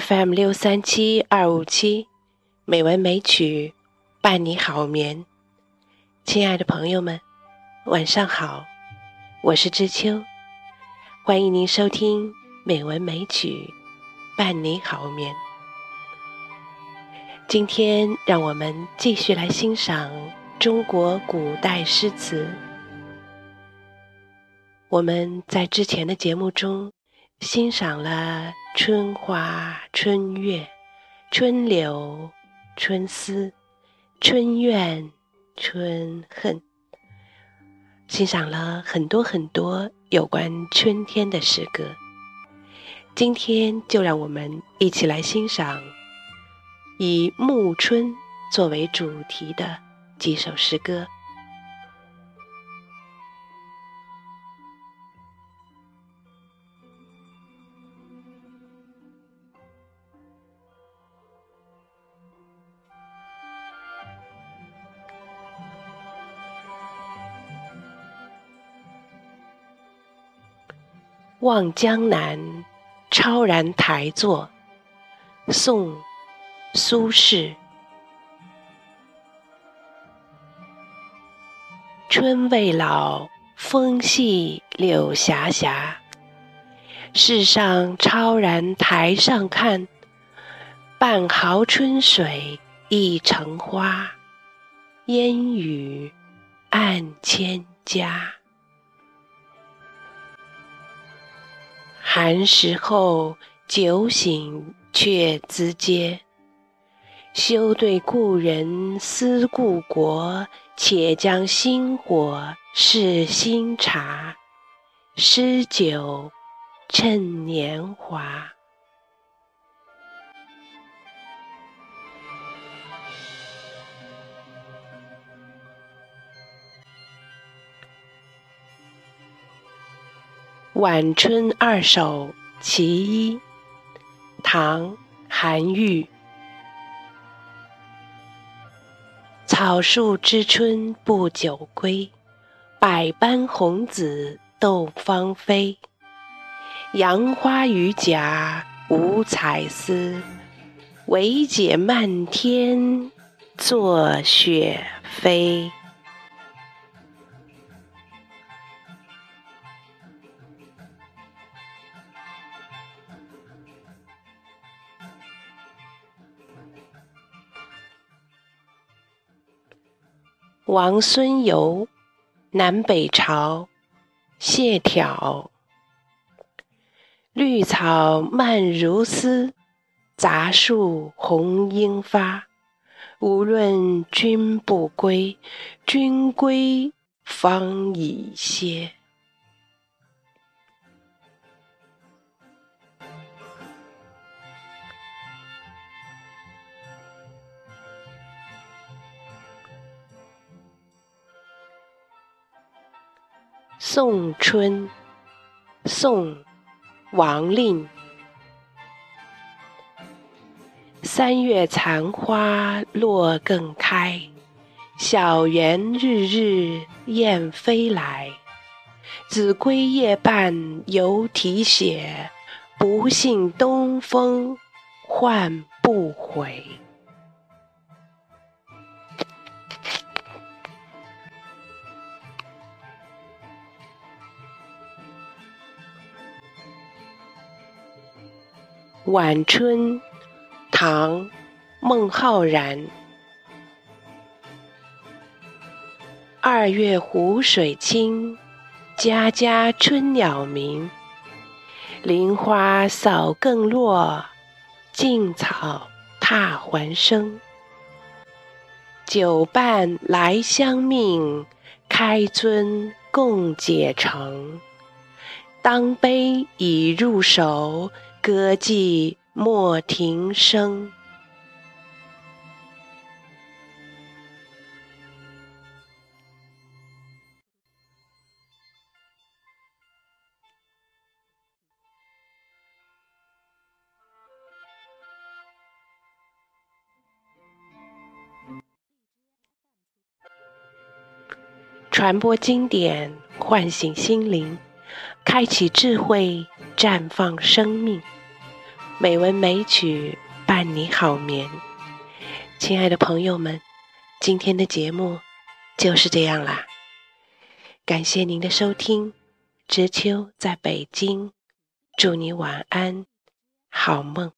FM 六三七二五七，美文美曲伴你好眠。亲爱的朋友们，晚上好，我是知秋，欢迎您收听美文美曲伴你好眠。今天，让我们继续来欣赏中国古代诗词。我们在之前的节目中欣赏了春花、春月、春柳、春思、春怨、春恨，欣赏了很多很多有关春天的诗歌。今天就让我们一起来欣赏以暮春作为主题的几首诗歌。望江南，超然台作。宋·苏轼。春未老，风细柳斜斜。世上超然台上看，半壕春水一城花，烟雨暗千家。寒食后，酒醒却咨嗟。休对故人思故国，且将新火试新茶。诗酒趁年华。《晚春二首·其一》唐·韩愈。草树知春不久归，百般红紫斗芳菲。杨花榆荚无彩丝，惟解漫天作雪飞。王孙游，南北朝，谢眺。绿草漫如丝，杂树红英发。无论君不归，君归方已歇。送春，宋·王令。三月残花落更开，小园日日燕飞来。子规夜半犹啼血，不信东风唤不回。晚春，唐·孟浩然。二月湖水清，家家春鸟鸣。林花扫更落，径草踏还生。酒伴来相命，开樽共解成。当杯已入手。歌妓莫停声。传播经典，唤醒心灵，开启智慧，绽放生命。美文美曲伴你好眠。亲爱的朋友们，今天的节目就是这样啦。感谢您的收听，知秋在北京，祝你晚安，好梦。